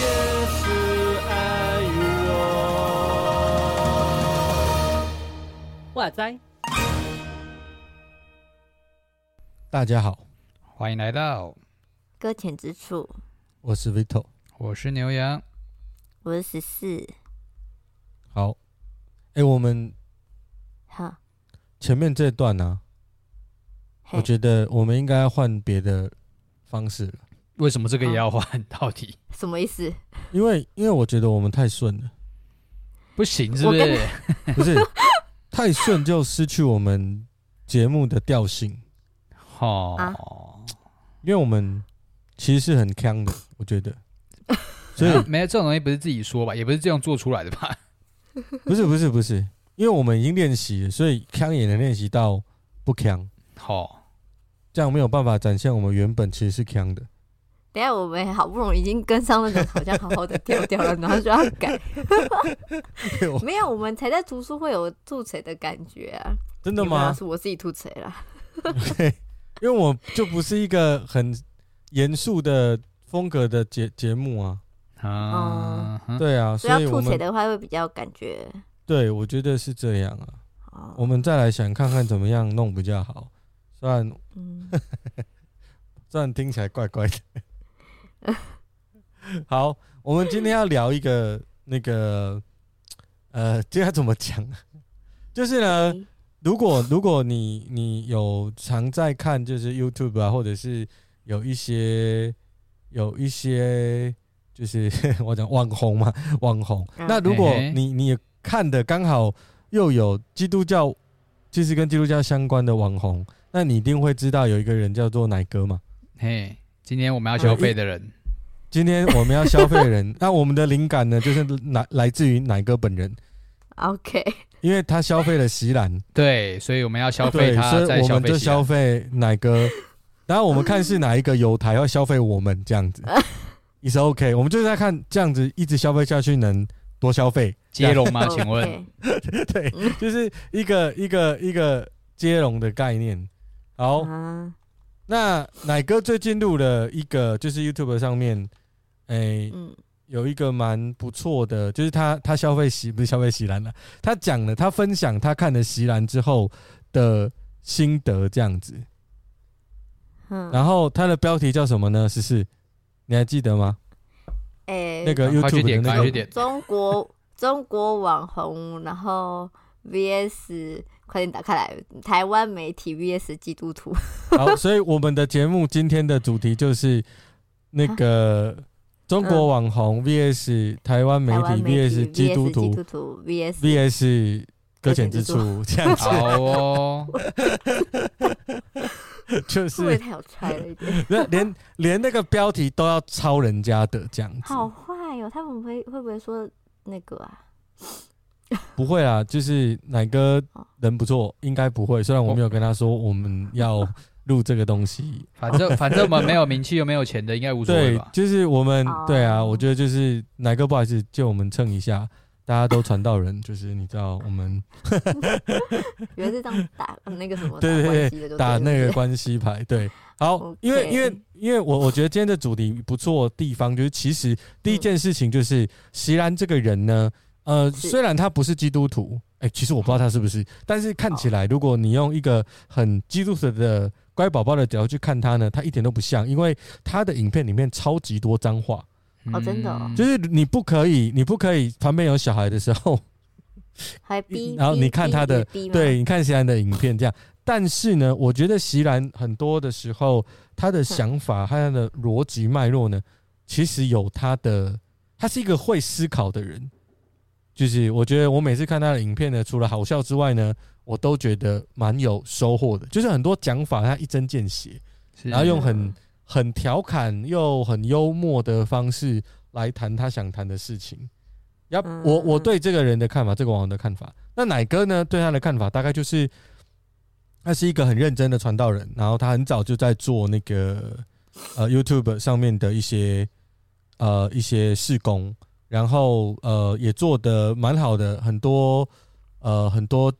也是爱我。哇塞！大家好，欢迎来到，搁浅之处，我是 Vito。我是牛羊。我是十四。好，哎，我们哈，前面这段呢、啊，我觉得我们应该换别的方式了，为什么这个也要换？到底？什么意思？因为因为我觉得我们太顺了，不行是不是？不是太顺就失去我们节目的调性，哦，啊。因为我们其实是很锵的，我觉得，所以没有这种东西不是自己说吧，也不是这样做出来的吧？不是不是不是，因为我们已经练习了，所以腔也能练习到不腔，好，这样没有办法展现我们原本其实是腔的。等下我们好不容易已经跟上那个好像好好的调调了，然后就要改。我没有，我们才在读书会有吐词的感觉啊！真的吗？是我自己吐槽啦。因为我就不是一个很严肃的风格的节节目啊，啊，嗯对啊，所以要吐槽所以我们的话会比较感觉对我觉得是这样啊。哦，我们再来想看看怎么样弄比较好，虽然嗯，虽然听起来怪怪的。好，我们今天要聊一个那个呃，这要怎么讲？就是呢。如果如果你你有常在看就是 YouTube 啊，或者是有一些有一些就是 我讲网红嘛，网红。嗯那如果你你看的刚好又有基督教，就是跟基督教相关的网红，那你一定会知道有一个人叫做奶哥嘛。嘿，今天我们要消费的人，今天我们要消费的人，那我们的灵感呢，就是来来自于奶哥本人，OK，因为他消费了席兰。对，所以我们要消费，他，我们就消费奶哥，然后我们看是哪一个有台要消费我们这样子，也是 OK。我们就是在看这样子一直消费下去能多消费，接龙吗？请问，对，就是一个一个一个接龙的概念。好，啊，那奶哥最近录了一个，就是 YouTube 上面，哎，嗯，有一个蛮不错的，就是他他消费席不是消费席兰了，他讲了他分享他看了席兰之后的心得这样子。嗯然后他的标题叫什么呢？十四，你还记得吗？诶，那个 YouTube 的点，那个中国 中国网红，然后 VS 快点打开来，台湾媒体 VS 基督徒。好，所以我们的节目今天的主题就是那个中国网红 VS 台湾媒体 VS 基督徒 VS VS 搁浅之处。这样子，好哦，就是会不会太有猜了一点？那连连那个标题都要抄人家的这样子，好坏哦，他们会会不会说那个啊？不会啊，就是奶哥人不错，应该不会。虽然我没有跟他说我们要录这个东西，反正反正我们没有名气又没有钱的，应该无所谓？就是我们哦对啊，我觉得就是奶哥不好意思，借我们蹭一下，大家都传道人，就是你知道我们 原来是这样打那个什么 对对对打那个关系牌，对，好 因为因为因为我我觉得今天的主题不错的地方，就是其实第一件事情就是席兰这个人呢，呃，是。虽然他不是基督徒，哎，其实我不知道他是不是，但是看起来，如果你用一个很基督徒的乖宝宝的角度去看他呢，他一点都不像，因为他的影片里面超级多脏话，哦真的哦嗯就是你不可以，你不可以旁边有小孩的时候。还逼，然后你看他的，对，你看席兰的影片这样，但是呢，我觉得席兰很多的时候，他的想法和他的逻辑脉络呢，其实有他的，他是一个会思考的人。就是我觉得我每次看他的影片呢，除了好笑之外呢，我都觉得蛮有收获的。就是很多讲法他一针见血，然后用很很调侃又很幽默的方式来谈他想谈的事情。要我我对这个人的看法，这个网友的看法，那奶哥呢对他的看法大概就是，他是一个很认真的传道人，然后他很早就在做那个呃 YouTube 上面的一些呃一些事工，然后呃也做的蛮好的，很多呃很多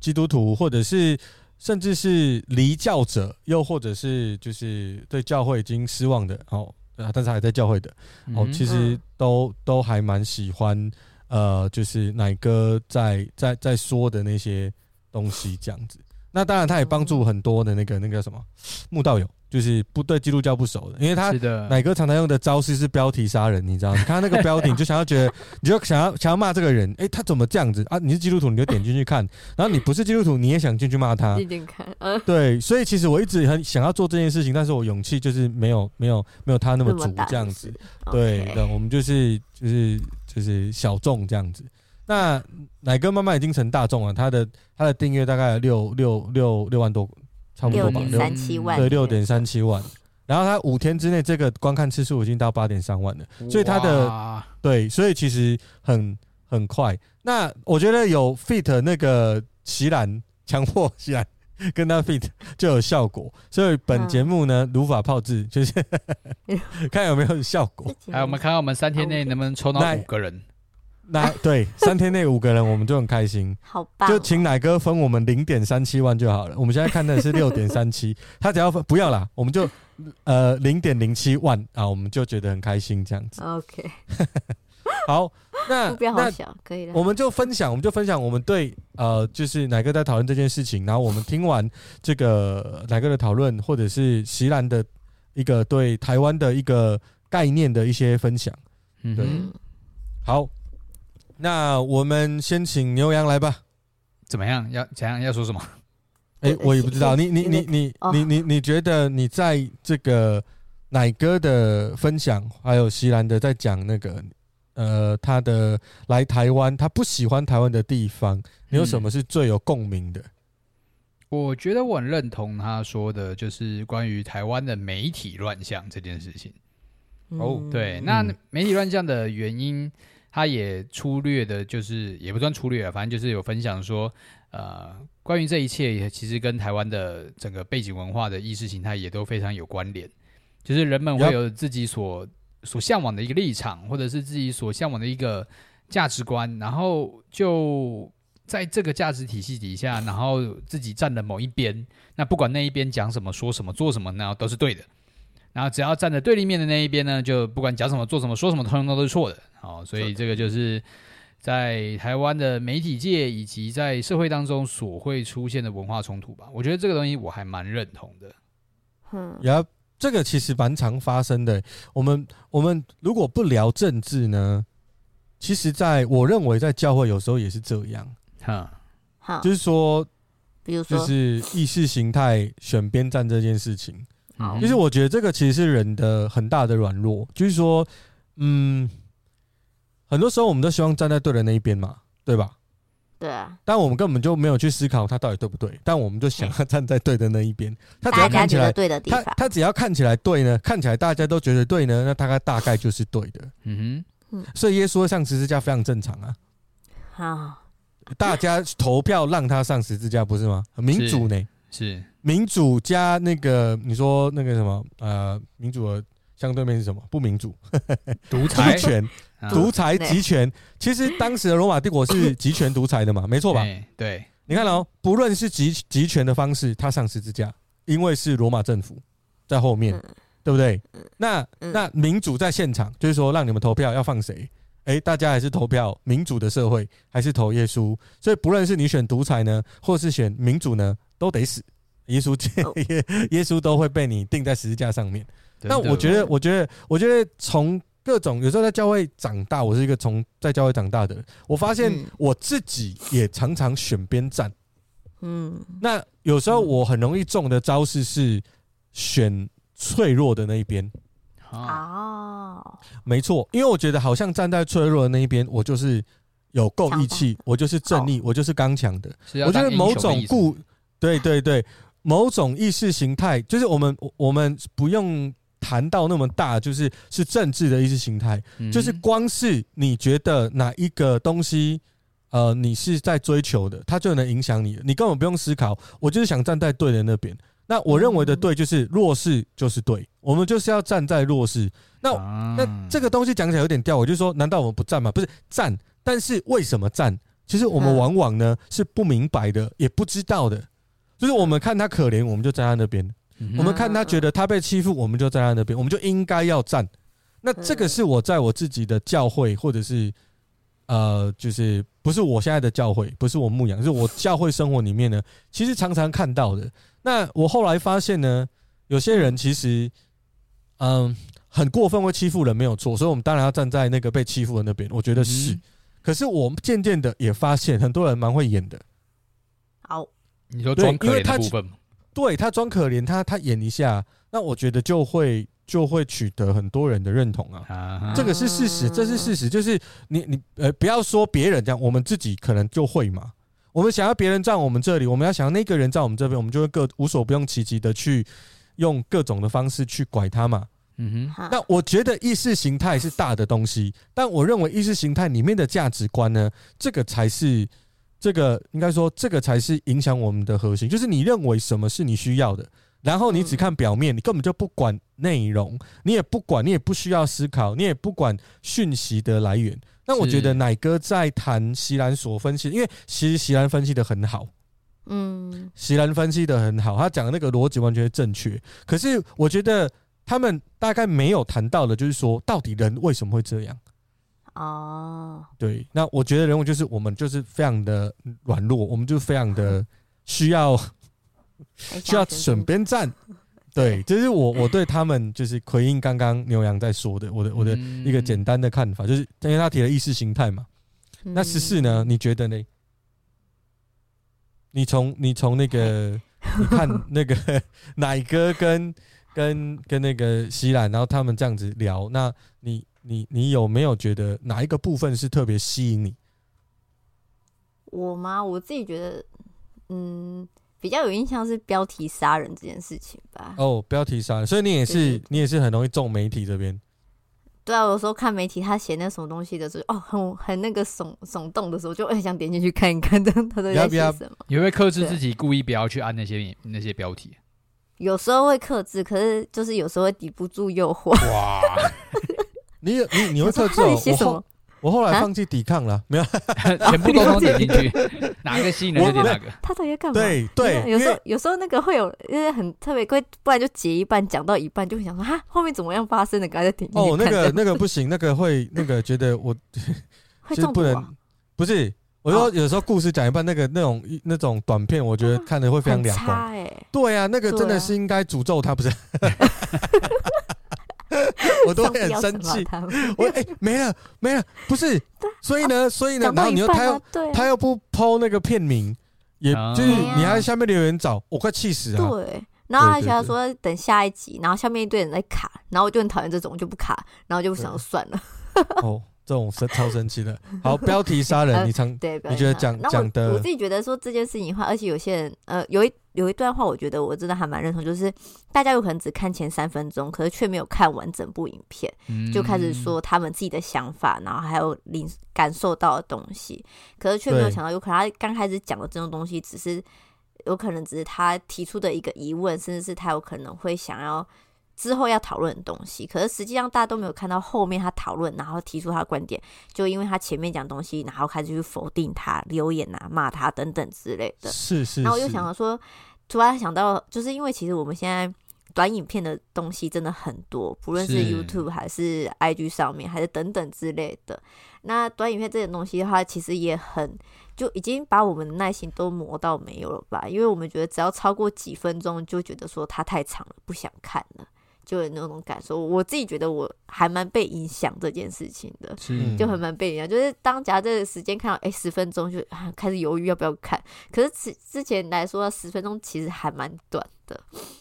基督徒，或者是甚至是离教者，又或者是就是对教会已经失望的哦，但是还在教会的哦，其实都都还蛮喜欢呃，就是奶哥在在在说的那些东西这样子。那当然，他也帮助很多的那个那个什么慕道友。就是不对基督教不熟的，因为他奶哥常常用的招式是标题杀人，你知道吗？你看他那个标题，你就想要觉得，你就想要想要骂这个人，哎、欸，他怎么这样子啊？你是基督徒，你就点进去看，然 后你不是基督徒，你也想进去骂他。进去看，嗯，对，所以其实我一直很想要做这件事情，但是我勇气就是没有没有没有他那么足这样子。对的，我们就是就是就是小众这样子。那奶哥慢慢已经成大众了，他的他的订阅大概六六六六万多。差不多吧，六点三七万，对，六点三七万。然后他五天之内这个观看次数已经到八点三万了，所以他的对，所以其实很很快。那我觉得有 fit 那个席兰，强迫席兰 跟他 fit 就有效果。所以本节目呢，如法炮制，就是 看有没有效果。来，我们看看我们三天内能不能抽到五个人。那 对三天内五个人，我们就很开心。好棒！就请奶哥分我们零点三七万就好了。我们现在看的是六点三七，他只要分不要啦，我们就呃零点零七万啊，我们就觉得很开心这样子。OK，好，那目标好小，可以了。我们就分享，我们就分享我们对呃，就是奶哥在讨论这件事情，然后我们听完这个奶哥的讨论，或者是席兰的一个对台湾的一个概念的一些分享。嗯，对，好。那我们先请牛羊来吧，怎么样？要怎样？要说什么？哎、欸，我也不知道。你你你你你你你觉得你在这个奶哥的分享，还有席兰的在讲那个呃，他的来台湾，他不喜欢台湾的地方，你有什么是最有共鸣的？我觉得我很认同他说的，就是关于台湾的媒体乱象这件事情。哦，对，那媒体乱象的原因。他也粗略的，就是也不算粗略啊，反正就是有分享说，呃，关于这一切，也其实跟台湾的整个背景文化的意识形态也都非常有关联。就是人们会有自己所所向往的一个立场，或者是自己所向往的一个价值观，然后就在这个价值体系底下，然后自己站的某一边，那不管那一边讲什么、说什么、做什么，那都是对的。然后只要站在对立面的那一边呢，就不管讲什么、做什么、说什么，通通都是错的。好，所以这个就是在台湾的媒体界以及在社会当中所会出现的文化冲突吧。我觉得这个东西我还蛮认同的。嗯，呀，这个其实蛮常发生的。我们我们如果不聊政治呢，其实在我认为在教会有时候也是这样。哈，好，就是说，比如说，就是意识形态选边站这件事情。其实我觉得这个其实是人的很大的软弱，就是说，嗯，很多时候我们都希望站在对的那一边嘛，对吧？对啊。但我们根本就没有去思考他到底对不对，但我们就想要站在对的那一边。他只要看起来对的地方，他他只要看起来对呢，看起来大家都觉得对呢，那大概大概就是对的。嗯哼，所以耶稣上十字架非常正常啊。好，大家投票让他上十字架，不是吗？很民主呢。是民主加那个，你说那个什么？呃，民主的相对面是什么？不民主，独裁权，独裁集权。其实当时的罗马帝国是集权独裁的嘛，没错吧？对，你看哦，不论是集集权的方式，他上十字架，因为是罗马政府在后面，对不对？那那民主在现场，就是说让你们投票要放谁？哎，大家还是投票民主的社会，还是投耶稣？所以不论是你选独裁呢，或是选民主呢？都得死，耶稣耶 耶稣都会被你钉在十字架上面。那我觉得，我觉得，我觉得从各种有时候在教会长大，我是一个从在教会长大的人，我发现我自己也常常选边站。嗯，那有时候我很容易中的招式是选脆弱的那一边。哦，没错，因为我觉得好像站在脆弱的那一边，我就是有够义气，我就是正义，我就是刚强的。我觉得某种故。对对对，某种意识形态，就是我们我们不用谈到那么大，就是是政治的意识形态，就是光是你觉得哪一个东西，呃，你是在追求的，它就能影响你，你根本不用思考，我就是想站在对的那边。那我认为的对就是弱势就是对，我们就是要站在弱势。那那这个东西讲起来有点吊，我就说，难道我们不站吗？不是站，但是为什么站？其实我们往往呢是不明白的，也不知道的。就是我们看他可怜，我们就站在那边；我们看他觉得他被欺负，我们就在他那边，我们就应该要站。那这个是我在我自己的教会，或者是呃，就是不是我现在的教会，不是我牧养，是我教会生活里面呢，其实常常看到的。那我后来发现呢，有些人其实嗯很过分会欺负人，没有错，所以我们当然要站在那个被欺负的那边。我觉得是。可是我们渐渐的也发现，很多人蛮会演的。好，你说装可怜的部分，对他装可怜，他他演一下，那我觉得就会就会取得很多人的认同啊。这个是事实，这是事实。就是你你呃，不要说别人这样，我们自己可能就会嘛。我们想要别人站我们这里，我们要想要那个人站我们这边，我们就会各无所不用其极的去用各种的方式去拐他嘛。嗯哼，那我觉得意识形态是大的东西，但我认为意识形态里面的价值观呢，这个才是这个应该说这个才是影响我们的核心。就是你认为什么是你需要的，然后你只看表面，你根本就不管内容，你也不管，你也不需要思考，你也不管讯息的来源。那我觉得奶哥在谈席兰所分析，因为其实席兰分析的很好，嗯，席兰分析的很好，他讲的那个逻辑完全正确。可是我觉得。他们大概没有谈到的，就是说，到底人为什么会这样？哦，对，那我觉得人物就是我们，就是非常的软弱，我们就非常的 需要需要选边站。对，这是我我对他们就是奎因刚刚牛羊在说的，我的我的一个简单的看法，就是因为他提了意识形态嘛。那十四呢？你觉得呢？你从你从那个 你看那个 奶哥跟。跟跟那个西兰，然后他们这样子聊，那你你你有没有觉得哪一个部分是特别吸引你？我吗？我自己觉得，嗯，比较有印象是标题杀人这件事情吧。哦，标题杀人，所以你也是你也是很容易中媒体这边。对啊，有时候看媒体他写那什么东西的时候，哦，很很那个耸耸动的时候，就很想点进去看一看，他 他在写什么。你会克制自己，故意不要去按那些那些标题？有时候会克制，可是就是有时候会抵不住诱惑。哇！你你你会克制哦？我后我后来放弃抵抗了，没有，全部都点进去，哪个吸引人就点哪个。他到底在干嘛？对对，有时候有时候那个会有，因为很特别，会不然就截一半，讲到一半就会想说哈，后面怎么样发生的？刚才点进去哦，那个那个不行，那个会那个觉得我 会中毒啊？不是。我说有时候故事讲一半，那个那种那种短片，我觉得看的会非常两光。欸、对啊，那个真的是应该诅咒他，不是？我都会很生气。我哎、欸，没了没了，不是。所以呢，所以呢，然后你又他又他又不 po 那个片名，也就是你还在下面留言找，我快气死了。对，然后他想要说等下一集，然后下面一堆人在卡，然后我就很讨厌这种，我就不卡，然后就不想算了。哦。这种生超神奇的，好标题杀人，你常对，你觉得讲讲的，我自己觉得说这件事情的话，而且有些人呃，有一有一段话，我觉得我真的还蛮认同，就是大家有可能只看前三分钟，可是却没有看完整部影片，就开始说他们自己的想法，然后还有领感受到的东西，可是却没有想到，有可能他刚开始讲的这种东西，只是有可能只是他提出的一个疑问，甚至是他有可能会想要。之后要讨论的东西，可是实际上大家都没有看到后面他讨论，然后提出他的观点，就因为他前面讲东西，然后开始去否定他、留言啊、骂他等等之类的。是是。然后我又想到说，突然想到，就是因为其实我们现在短影片的东西真的很多，不论是 YouTube 还是 IG 上面，还是等等之类的。那短影片这些东西的话，其实也很就已经把我们的耐心都磨到没有了吧？因为我们觉得只要超过几分钟，就觉得说它太长了，不想看了。就有那种感受，我自己觉得我还蛮被影响这件事情的，是就很蛮被影响。就是当夹这个时间看到哎十分钟就开始犹豫要不要看，可是之之前来说十分钟其实还蛮短的。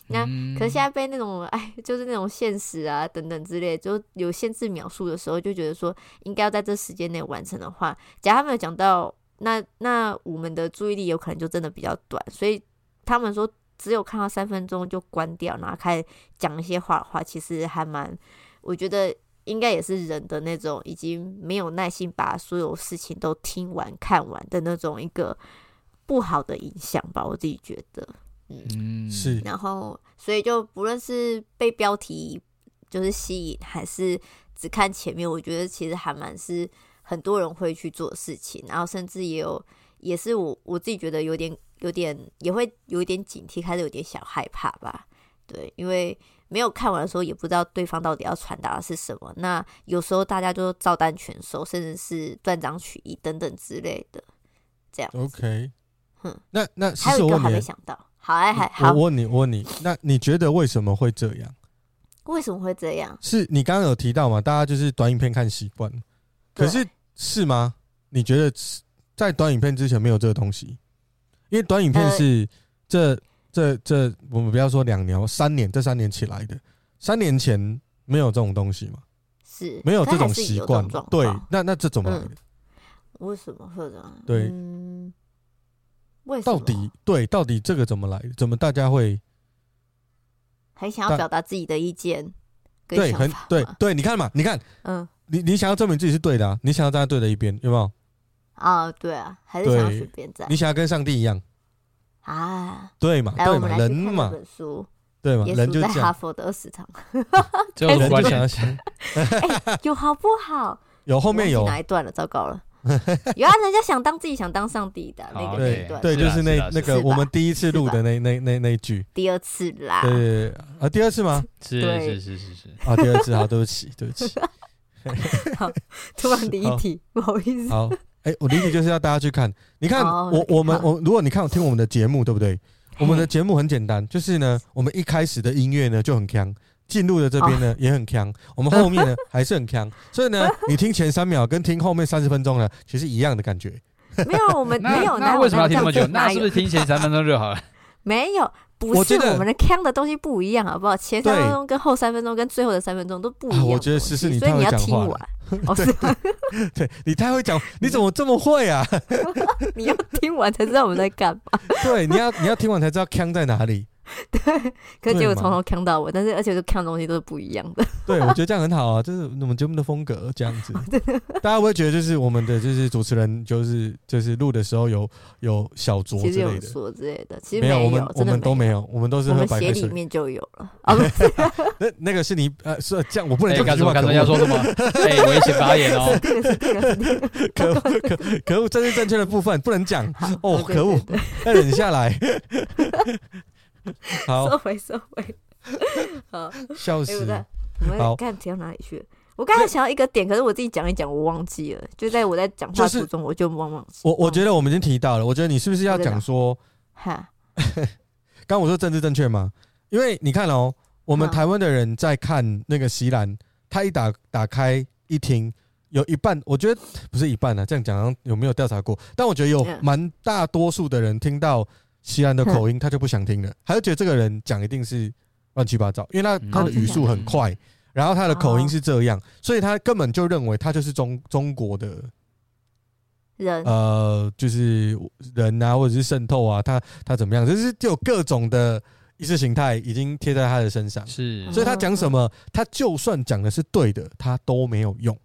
那可是现在被那种哎就是那种现实啊等等之类，就有限制描述的时候，就觉得说应该要在这时间内完成的话，假如他们有讲到那那我们的注意力有可能就真的比较短，所以他们说。只有看到三分钟就关掉，然后开始讲一些话的话，其实还蛮，我觉得应该也是人的那种已经没有耐心把所有事情都听完看完的那种一个不好的影响吧，我自己觉得，嗯，是。然后，所以就不论是被标题就是吸引，还是只看前面，我觉得其实还蛮是很多人会去做事情，然后甚至也有，也是我我自己觉得有点有点也会有一点警惕，开始有点小害怕吧。对，因为没有看完的时候，也不知道对方到底要传达的是什么。那有时候大家就照单全收，甚至是断章取义等等之类的，这样。OK，哼，那那还有一个还没想到，好哎，还好。我问你，我问你，那你觉得为什么会这样？为什么会这样？是你刚刚有提到嘛？大家就是短影片看习惯，可是是吗？你觉得在短影片之前没有这个东西？因为短影片是这这这，我们不要说两年、三年，这三年起来的。三年前没有这种东西嘛？是没有这种习惯。对，那那这怎么来的？为什么会这样？对，为到底对到底这个怎么来的？怎么大家会？很想要表达自己的意见，对，很对对，你看嘛，你看，嗯，你你想要证明自己是对的，啊，你想要站在对的一边，有没有？啊，对啊，还是想要随便站？你想要跟上帝一样啊？对嘛，对嘛，人嘛，书对嘛，人就在哈佛的二十堂 人就想要想，有好不好？有后面有哪一段了？糟糕了。有啊，人家想当自己想当上帝的那个那一段，对，就是那那个我们第一次录的那那那那一句，第二次啦，对啊，第二次吗？是是是是是啊，第二次，好，对不起，对不起，好，突然离题，不好意思，好，哎，我理解就是要大家去看，你看我我们我，如果你看听我们的节目，对不对？我们的节目很简单，就是呢，我们一开始的音乐呢就很强。进入的这边呢、oh. 也很强，我们后面呢还是很强，所以呢，你听前三秒跟听后面三十分钟呢，其实一样的感觉。没有，我们 没有。那为什么要听那么久？那是不是听前三分钟就好了？没有，不是我们的看的东西不一样，好不好？前三分钟跟后三分钟跟最后的三分钟都不一样、啊。我觉得是是你太会讲话。哦，是 对你太会讲，你怎么这么会啊？你要听完才知道我们在干嘛。对，你要你要听完才知道看在哪里。对，可是结果从头看到尾，但是而且就看的东西都是不一样的。对，我觉得这样很好啊，就是我们节目的风格这样子。大家会觉得就是我们的就是主持人就是就是录的时候有有小酌之类的，说之类的，其实没有，我们我们都没有，我们都是喝白开水。里面就有了啊，不是，那那个是你呃是这样，我不能这样说，人家说什么？哎，危险发言哦！可恶可可恶，这是正确的部分不能讲哦，可恶，要忍下来。好，收回收回。好，笑死。我们看提到哪里去了？我刚才想到一个点，可是我自己讲一讲，我忘记了。就在我在讲话途中，我就忘忘记。我我觉得我们已经提到了。我觉得你是不是要讲说？哈，刚我说政治正确吗？因为你看哦，我们台湾的人在看那个席兰，他一打打开一听，有一半，我觉得不是一半啊。这样讲有没有调查过？但我觉得有蛮大多数的人听到。西安的口音，他就不想听了，他就觉得这个人讲一定是乱七八糟，因为他他的语速很快，然后他的口音是这样，所以他根本就认为他就是中中国的人，呃，就是人啊，或者是渗透啊，他他怎么样，就是就有各种的意识形态已经贴在他的身上，是，所以他讲什么，他就算讲的是对的，他都没有用。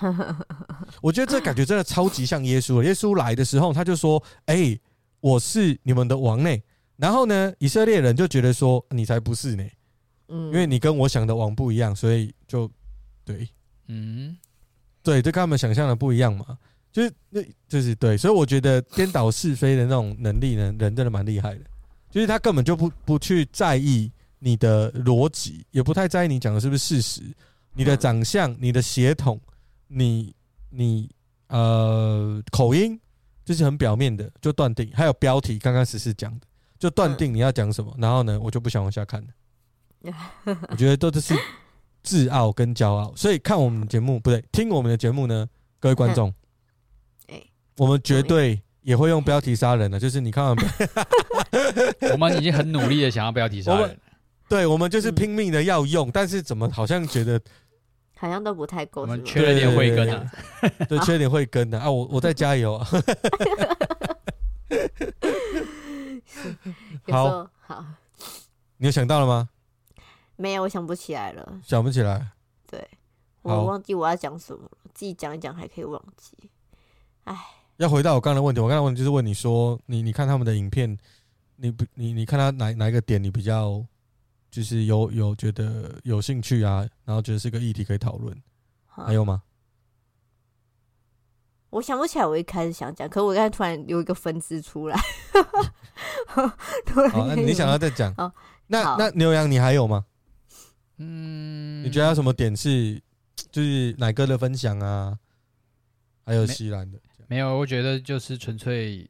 我觉得这感觉真的超级像耶稣，耶稣来的时候他就说，哎。我是你们的王呢，然后呢，以色列人就觉得说你才不是呢，嗯，因为你跟我想的王不一样，所以就对，嗯，对，这跟他们想象的不一样嘛，就是那，就是对，所以我觉得颠倒是非的那种能力呢，人真的蛮厉害的，就是他根本就不不去在意你的逻辑，也不太在意你讲的是不是事实，你的长相、你的血统、你你呃口音。就是很表面的，就断定，还有标题，刚刚时事讲的，就断定你要讲什么，然后呢，我就不想往下看了。我觉得都是自傲跟骄傲，所以看我们节目不对，听我们的节目呢，各位观众，我们绝对也会用标题杀人的，就是你看，我们。已经很努力的想要标题杀人，对，我们就是拼命的要用，但是怎么好像觉得。好像都不太够，我们缺了点慧根啊，对，缺了点慧根的啊，我我在加油啊。好，好，你有想到了吗？没有，我想不起来了。想不起来？对，我忘记我要讲什么了，自己讲一讲还可以忘记。哎，要回到我刚才的问题，我刚才问题就是问你说，你你看他们的影片，你不你你看他哪哪一个点你比较？就是有有觉得有兴趣啊，然后觉得是个议题可以讨论，还有吗？我想不起来，我一开始想讲，可是我刚才突然有一个分支出来。突然好，那你想要再讲？哦那那牛羊你还有吗？嗯，你觉得有什么点是就是奶哥的分享啊？还有西兰的，没有？我觉得就是纯粹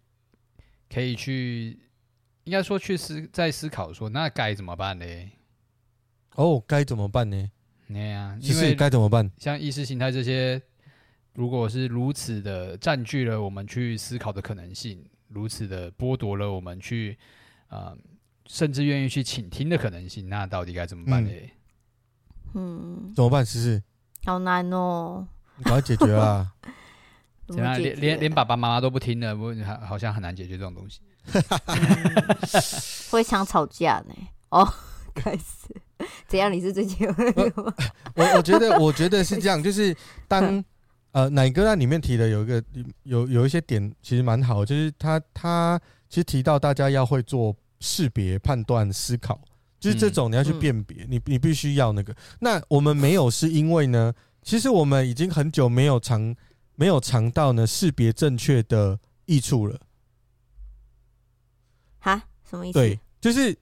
可以去，应该说去思在思考说，那该怎么办呢？哦，该怎么办呢？对呀，其实该怎么办？像意识形态这些，如果是如此的占据了我们去思考的可能性，如此的剥夺了我们去啊、呃，甚至愿意去倾听的可能性，那到底该怎么办呢？嗯，怎么办？思思，好难哦。你赶快解决啊！怎 怎么样？连决连连爸爸妈妈都不听了，不好好像很难解决这种东西。会想吵架呢？哦，开始怎样？你是最近有？我我觉得，我觉得是这样，就是当呃奶哥那里面提的有一个有有一些点，其实蛮好，就是他他其实提到大家要会做识别、判断、思考，就是这种你要去辨别，你你必须要那个。那我们没有，是因为呢，其实我们已经很久没有尝没有尝到呢识别正确的益处了。哈？什么意思？对，就是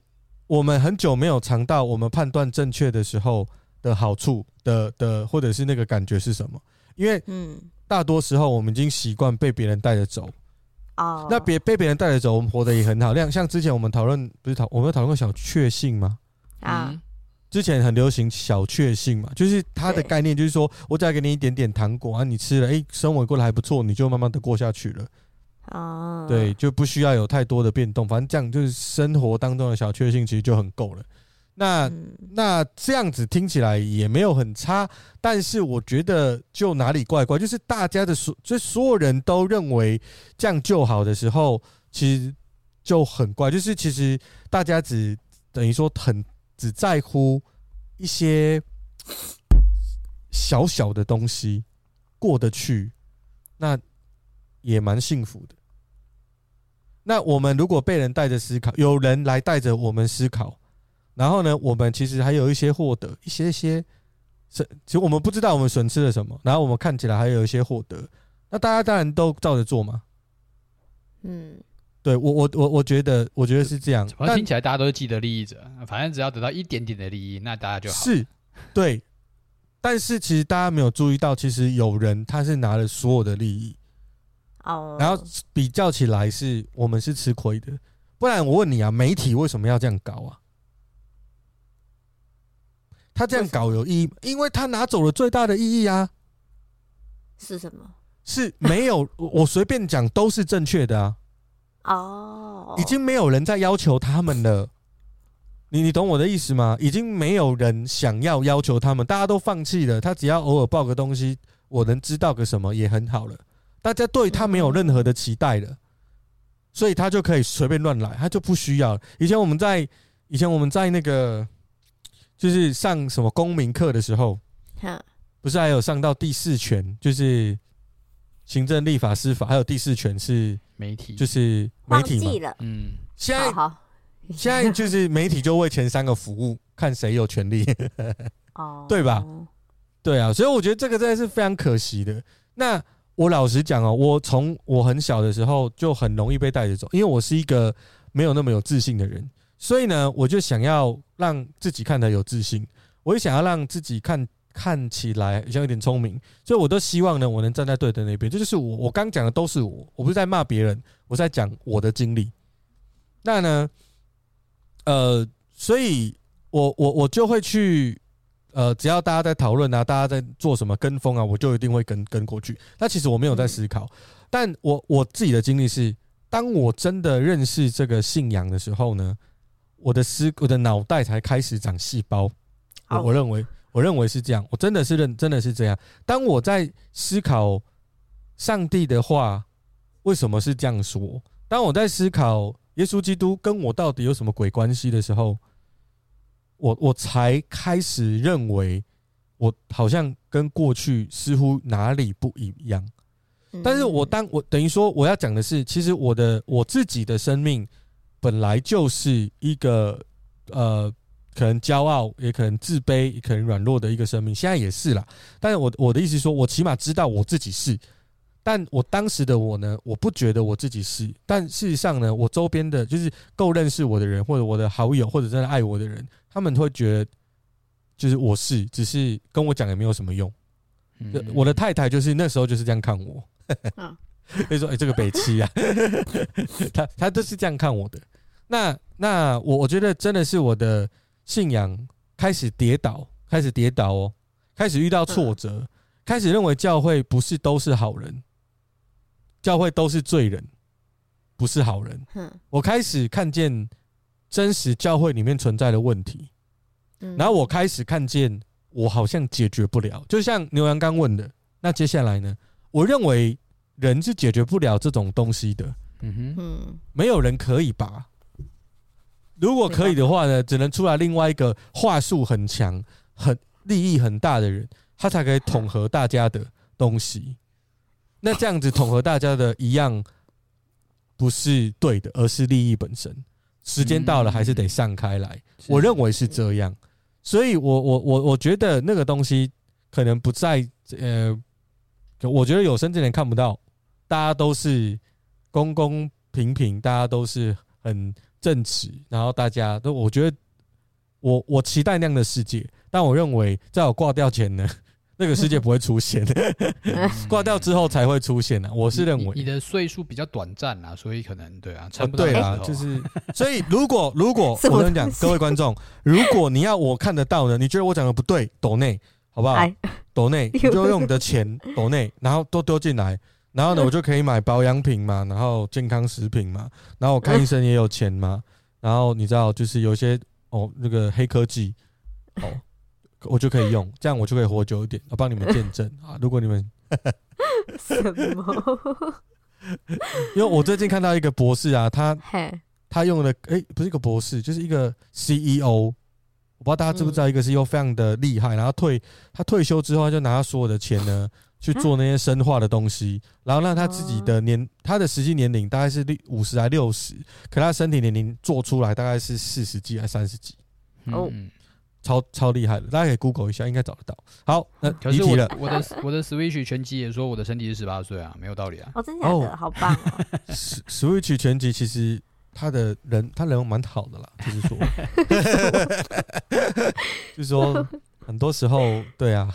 我们很久没有尝到我们判断正确的时候的好处的的，或者是那个感觉是什么？因为嗯，大多时候我们已经习惯被别人带着走，哦，那别被别人带着走，我们活得也很好。像像之前我们讨论，不是讨我们有讨论过小确幸吗？啊嗯，之前很流行小确幸嘛，就是它的概念就是说我只要给你一点点糖果啊，你吃了，哎、生活过得还不错，你就慢慢的过下去了。哦，对，就不需要有太多的变动，反正这样就是生活当中的小确幸，其实就很够了。那嗯那这样子听起来也没有很差，但是我觉得就哪里怪怪，就是大家的所，就所有人都认为这样就好的时候，其实就很怪，就是其实大家只等于说很只在乎一些小小的东西过得去，那也蛮幸福的。那我们如果被人带着思考，有人来带着我们思考，然后呢，我们其实还有一些获得，一些些损，其实我们不知道我们损失了什么，然后我们看起来还有一些获得，那大家当然都照着做嘛。嗯，对我我我我觉得我觉得是这样，但听起来大家都是既得利益者？反正只要得到一点点的利益，那大家就好。是，对，但是其实大家没有注意到，其实有人他是拿了所有的利益，哦，然后比较起来是我们是吃亏的。不然我问你啊，媒体为什么要这样搞啊？他这样搞有意义，因为他拿走了最大的意义啊，是什么？是没有我随便讲都是正确的啊，哦，已经没有人在要求他们了。你你懂我的意思吗？已经没有人想要要求他们，大家都放弃了。他只要偶尔报个东西，我能知道个什么也很好了。大家对他没有任何的期待了，所以他就可以随便乱来，他就不需要。以前我们在以前我们在那个就是上什么公民课的时候，哼，不是还有上到第四权，就是行政、立法、司法，还有第四权是媒体。就是媒体嘛。嗯，现在好好，现在就是媒体就为前三个服务，看谁有权利，哦，对吧？对啊，所以我觉得这个真的是非常可惜的。那我老实讲哦，我从我很小的时候就很容易被带着走，因为我是一个没有那么有自信的人，所以呢，我就想要让自己看得有自信，我也想要让自己看看起来像有点聪明，所以我都希望呢，我能站在对的那边。这就是我，我刚讲的都是我，我不是在骂别人，我在讲我的经历。那呢，呃，所以我我我就会去。呃，只要大家在讨论啊，大家在做什么跟风啊，我就一定会跟跟过去。那其实我没有在思考，但我我自己的经历是，当我真的认识这个信仰的时候呢，我的思我的脑袋才开始长细胞。我我认为我认为是这样，我真的是认真的是这样。当我在思考上帝的话为什么是这样说，当我在思考耶稣基督跟我到底有什么鬼关系的时候。我我才开始认为，我好像跟过去似乎哪里不一样。但是我当我等于说我要讲的是，其实我的我自己的生命本来就是一个呃，可能骄傲，也可能自卑，也可能软弱的一个生命。现在也是啦。但是我我的意思是说，我起码知道我自己是。但我当时的我呢，我不觉得我自己是，但事实上呢，我周边的就是够认识我的人，或者我的好友，或者真的爱我的人，他们会觉得就是我是，只是跟我讲也没有什么用。嗯、我的太太就是那时候就是这样看我，所以说哎、欸，这个北七啊，他他都是这样看我的。那那我我觉得真的是我的信仰开始跌倒，开始跌倒哦，开始遇到挫折，嗯、开始认为教会不是都是好人。教会都是罪人，不是好人。我开始看见真实教会里面存在的问题，然后我开始看见我好像解决不了。就像牛羊刚问的，那接下来呢？我认为人是解决不了这种东西的。嗯哼，没有人可以吧？如果可以的话呢，只能出来另外一个话术很强、很利益很大的人，他才可以统合大家的东西。那这样子统合大家的一样不是对的，而是利益本身。时间到了，还是得散开来。我认为是这样，所以我我我我觉得那个东西可能不在呃，我觉得有生之年看不到，大家都是公公平平，大家都是很正直，然后大家都我觉得我我期待那样的世界，但我认为在我挂掉前呢。那个世界不会出现，挂掉之后才会出现的。我是认为你，你的岁数比较短暂啊，所以可能对啊，差不多对啊，就是所以如果如果 我跟你讲，各位观众，如果你要我看得到的，你觉得我讲的不对，抖内好不好？抖内 你就用你的钱抖内，然后都丢进来，然后呢，我就可以买保养品嘛，然后健康食品嘛，然后我看医生也有钱嘛，然后你知道就是有些哦那个黑科技哦。我就可以用，这样我就可以活久一点。我帮你们见证啊！如果你们 什么？因为我最近看到一个博士啊，他 他用的哎，不是一个博士，就是一个 CEO。我不知道大家知不知道，一个 CEO 非常的厉害。然后退他退休之后，他就拿他所有的钱呢去做那些生化的东西，然后让他自己的年他的实际年龄大概是六五十还六十，可他身体年龄做出来大概是四十几还三十几。哦。超超厉害的，大家可以 Google 一下，应该找得到。好，那可是 我的我的我的 Switch 全集也说我的身体是十八岁啊，没有道理啊。哦，真的假的？哦、好棒、哦。Switch 全集其实他的人他人蛮好的啦，就是说，就是说很多时候对啊，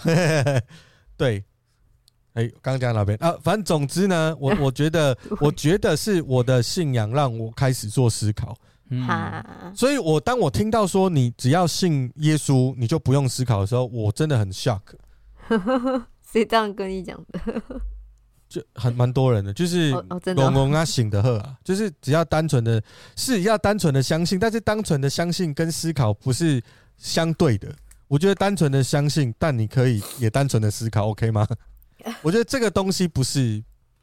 对。哎，刚刚讲哪边啊？反正总之呢，我我觉得我觉得是我的信仰让我开始做思考。嗯，所以我当我听到说你只要信耶稣，你就不用思考的时候，我真的很 shock。谁这样跟你讲的？就很蛮多人的，就是龙龙啊，醒的喝啊，就是只要单纯的，是要单纯的相信，但是单纯的相信跟思考不是相对的。我觉得单纯的相信，但你可以也单纯的思考，OK 吗？我觉得这个东西不是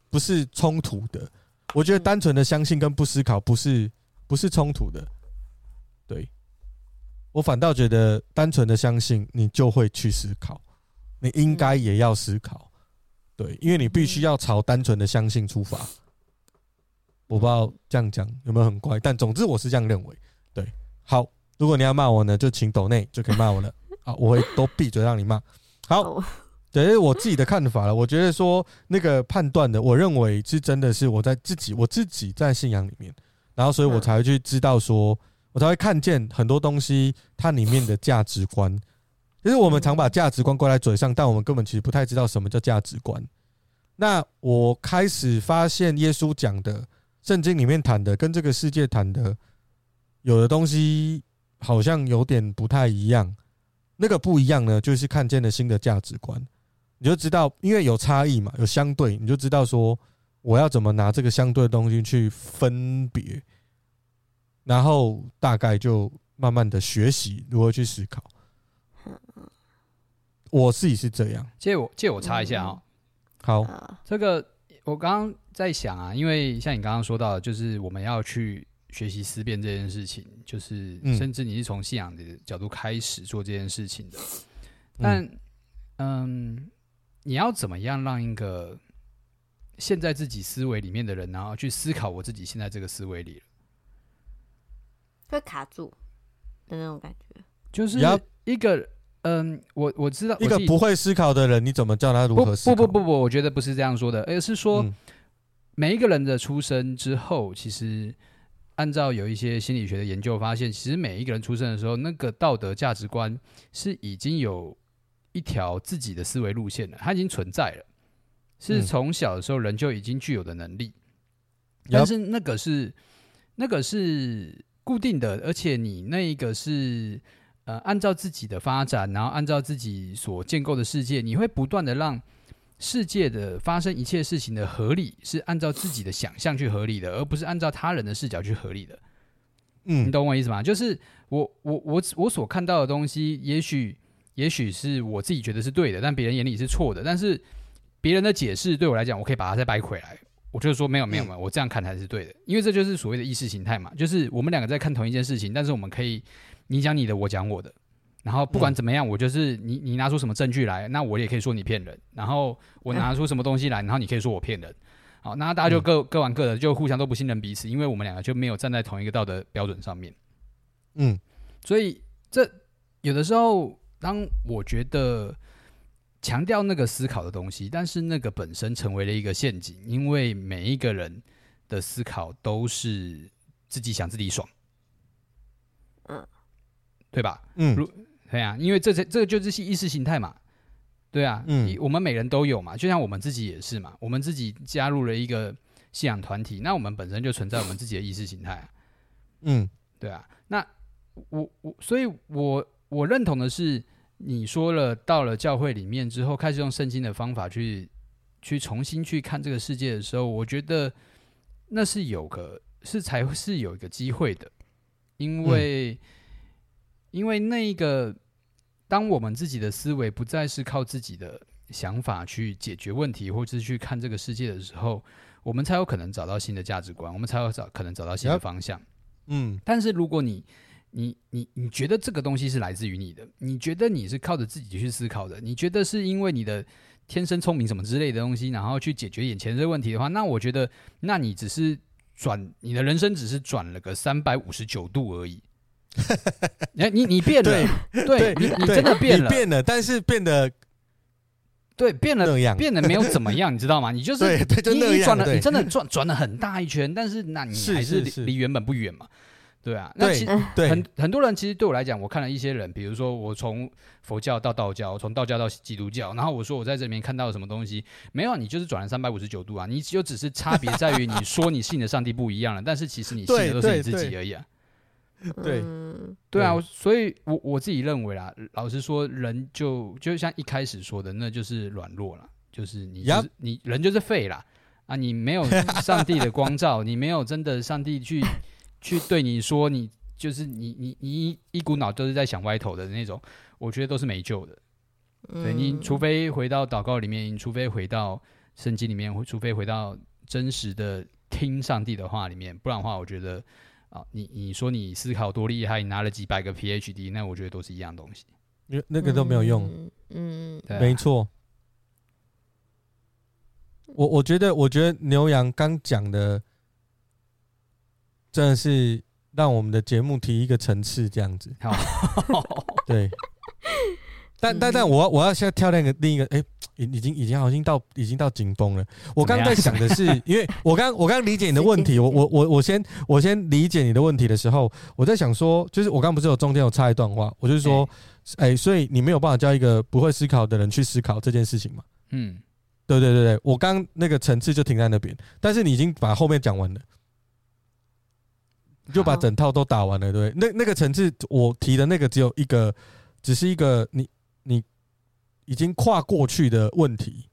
不是冲突的。我觉得单纯的相信跟不思考不是。不是冲突的，对，我反倒觉得单纯的相信你就会去思考，你应该也要思考，对，因为你必须要朝单纯的相信出发。我不知道这样讲有没有很怪，但总之我是这样认为。对，好，如果你要骂我呢，就请抖内就可以骂我了 好，我会都闭嘴让你骂。好，这是我自己的看法了。我觉得说那个判断的，我认为是真的是我在自己我自己在信仰里面。然后，所以我才会去知道，说我才会看见很多东西，它里面的价值观。其 实我们常把价值观挂在嘴上，但我们根本其实不太知道什么叫价值观。那我开始发现，耶稣讲的、圣经里面谈的，跟这个世界谈的，有的东西好像有点不太一样。那个不一样呢，就是看见了新的价值观，你就知道，因为有差异嘛，有相对，你就知道说。我要怎么拿这个相对的东西去分别，然后大概就慢慢的学习如何去思考。我自己是这样。借我借我插一下啊、喔。好，这个我刚刚在想啊，因为像你刚刚说到的，就是我们要去学习思辨这件事情，就是甚至你是从信仰的角度开始做这件事情的。但嗯，你要怎么样让一个陷在自己思维里面的人，然后去思考我自己现在这个思维里了，会卡住的那种感觉，就是一个嗯，我我知道一个不会思考的人，你怎么叫他如何思考？不不不不不，我觉得不是这样说的，而是说、嗯、每一个人的出生之后，其实按照有一些心理学的研究发现，其实每一个人出生的时候，那个道德价值观是已经有一条自己的思维路线了，它已经存在了，是从小的时候人就已经具有的能力，嗯、但是那个是那个是固定的，而且你那一个是。呃，按照自己的发展，然后按照自己所建构的世界，你会不断的让世界的发生一切事情的合理是按照自己的想象去合理的，而不是按照他人的视角去合理的。嗯，你懂我意思吗？就是我我我我所看到的东西，也许也许是我自己觉得是对的，但别人眼里是错的。但是别人的解释对我来讲，我可以把它再掰回来。我就是说没有没有没有，我这样看才是对的，因为这就是所谓的意识形态嘛。就是我们两个在看同一件事情，但是我们可以。你讲你的，我讲我的，然后不管怎么样，我就是你，你拿出什么证据来，那我也可以说你骗人。然后我拿出什么东西来，然后你可以说我骗人。好，那大家就各各玩各的，就互相都不信任彼此，因为我们两个就没有站在同一个道德标准上面。嗯，所以这有的时候，当我觉得强调那个思考的东西，但是那个本身成为了一个陷阱，因为每一个人的思考都是自己想自己爽。嗯。对吧？嗯，如对啊，因为这这这个就是意识形态嘛，对啊，嗯，我们每人都有嘛，就像我们自己也是嘛，我们自己加入了一个信仰团体，那我们本身就存在我们自己的意识形态，嗯，对啊，那我我所以，我我认同的是，你说了，到了教会里面之后，开始用圣经的方法去去重新去看这个世界的时候，我觉得那是有个是才是有一个机会的，因为。嗯因为那个，当我们自己的思维不再是靠自己的想法去解决问题，或者是去看这个世界的时候，我们才有可能找到新的价值观，我们才有找可能找到新的方向。嗯，但是如果你你你你觉得这个东西是来自于你的，你觉得你是靠着自己去思考的，你觉得是因为你的天生聪明什么之类的东西，然后去解决眼前这个问题的话，那我觉得，那你只是转你的人生只是转了个三百五十九度而已。哎，你你变了，对，对你你真的变了，变了，但是变得对变了，变得没有怎么样，你知道吗？你就是你你转了，你真的转转了很大一圈，但是那你还是离原本不远嘛？对啊，那其实很很多人其实对我来讲，我看了一些人，比如说我从佛教到道教，从道教到基督教，然后我说我在这里面看到了什么东西，没有，你就是转了三百五十九度啊，你就只是差别在于你说你信的上帝不一样了，但是其实你信的都是你自己而已啊。对，对啊，所以我我自己认为啦，老实说，人就就像一开始说的，那就是软弱了，就是你就是你人就是废了啊！你没有上帝的光照，你没有真的上帝去去对你说，你就是你你你一股脑都是在想歪头的那种，我觉得都是没救的。对，你除非回到祷告里面，你除非回到圣经里面，除非回到真实的听上帝的话里面，不然的话，我觉得。啊，你你说你思考多厉害，你拿了几百个 PhD，那我觉得都是一样东西，那那个都没有用。嗯，没错。我我觉得，我觉得牛羊刚讲的，真的是让我们的节目提一个层次，这样子。好，对。但但但我我要现在跳那个另一个，哎，已已经已经好像到已经到紧绷了。我刚刚在想的是，因为我刚我刚理解你的问题，我我我我先我先理解你的问题的时候，我在想说，就是我刚不是有中间有插一段话，我就是说，哎，所以你没有办法教一个不会思考的人去思考这件事情嘛？嗯，对对对对，我刚那个层次就停在那边，但是你已经把后面讲完了，就把整套都打完了，对，那那个层次我提的那个只有一个，只是一个你。你已经跨过去的问题，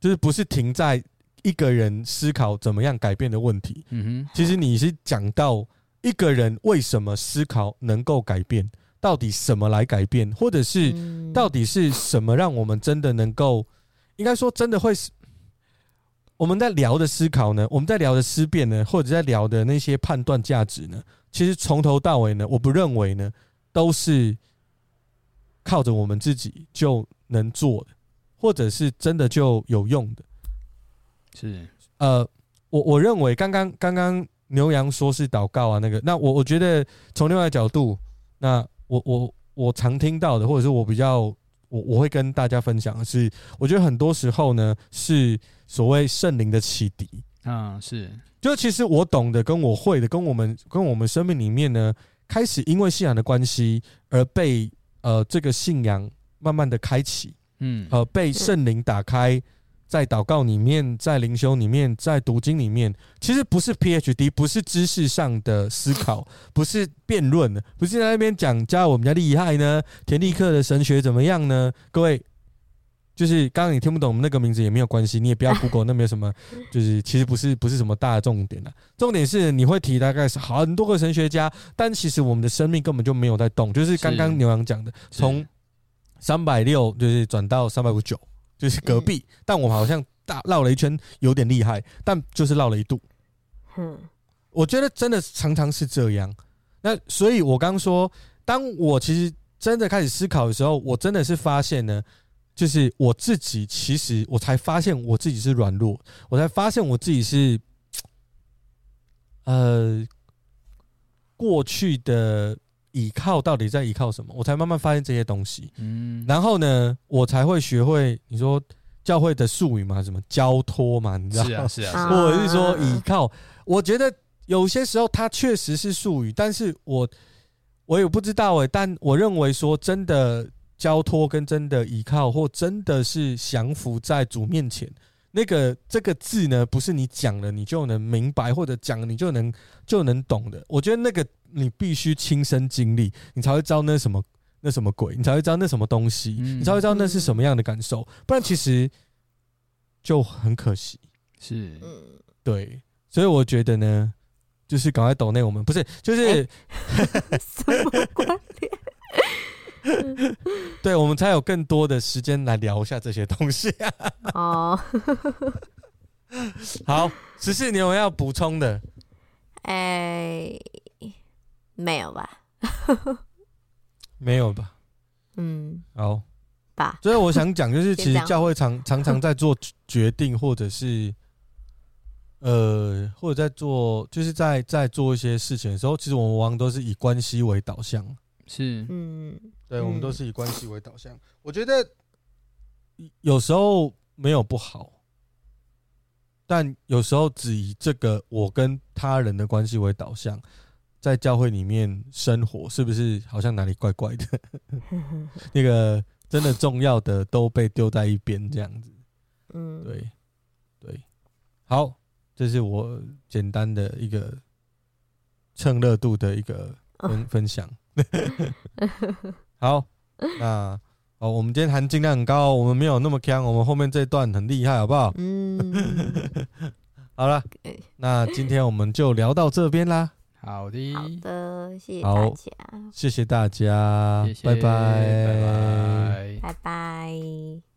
就是不是停在一个人思考怎么样改变的问题。嗯哼，其实你是讲到一个人为什么思考能够改变，到底什么来改变，或者是到底是什么让我们真的能够，应该说真的会是我们在聊的思考呢？我们在聊的思辨呢，或者在聊的那些判断价值呢？其实从头到尾呢，我不认为呢，都是。靠着我们自己就能做的，或者是真的就有用的，是呃，我我认为刚刚刚刚牛羊说是祷告啊，那个，那我我觉得从另外一个角度，那我我我常听到的，或者是我比较我我会跟大家分享的是，我觉得很多时候呢是所谓圣灵的启迪。嗯，是，就其实我懂的，跟我会的，跟我们跟我们生命里面呢，开始因为信仰的关系而被呃这个信仰慢慢的开启，嗯，呃被圣灵打开。在祷告里面，在灵修里面，在读经里面，其实不是 PhD，不是知识上的思考，不是辩论，不是在那边讲加我们家厉害呢。田立克的神学怎么样呢？各位，就是刚刚你听不懂我们那个名字也没有关系，你也不要 Google，那没有什么，就是其实不是不是什么大的重点了。重点是你会提大概是很多个神学家，但其实我们的生命根本就没有在动，就是刚刚牛羊讲的，从三百六就是转到三百五九。就是隔壁，嗯、但我好像大绕了一圈，有点厉害，但就是绕了一度。嗯，我觉得真的常常是这样。那所以，我刚说，当我其实真的开始思考的时候，我真的是发现呢，就是我自己，其实我才发现我自己是软弱，我才发现我自己是，呃，过去的。倚靠到底在倚靠什么？我才慢慢发现这些东西。嗯，然后呢，我才会学会你说教会的术语嘛，什么交托嘛，你知道吗？是啊，是啊，或者是说倚靠。我觉得有些时候它确实是术语，但是我我也不知道诶、欸。但我认为说真的交托跟真的倚靠，或真的是降服在主面前，那个这个字呢，不是你讲了你就能明白，或者讲了你就能就能懂的。我觉得那个。你必须亲身经历，你才会知道那什么那什么鬼，你才会知道那什么东西，你才会知道那是什么样的感受。不然其实就很可惜。是，对，所以我觉得呢，就是赶快抖内我们不是，就是、欸、什么观点？对，我们才有更多的时间来聊一下这些东西。哦，好，十四你有要补充的？哎、欸。没有吧？没有吧？嗯，好吧。所以我想讲，就是其实教会常常常在做决定，或者是呃，或者在做，就是在在做一些事情的时候，其实我们往往都是以关系为导向。是，嗯，对，我们都是以关系为导向。我觉得有时候没有不好，但有时候只以这个我跟他人的关系为导向。在教会里面生活，是不是好像哪里怪怪的？那个真的重要的都被丢在一边，这样子。嗯，对，对，好，这是我简单的一个蹭热度的一个分分享。好，那哦，我们今天含金量很高，我们没有那么强，我们后面这段很厉害，好不好？嗯，好了，那今天我们就聊到这边啦。好的，好的，谢谢大家，谢谢大家，谢谢，拜拜，拜拜，拜拜。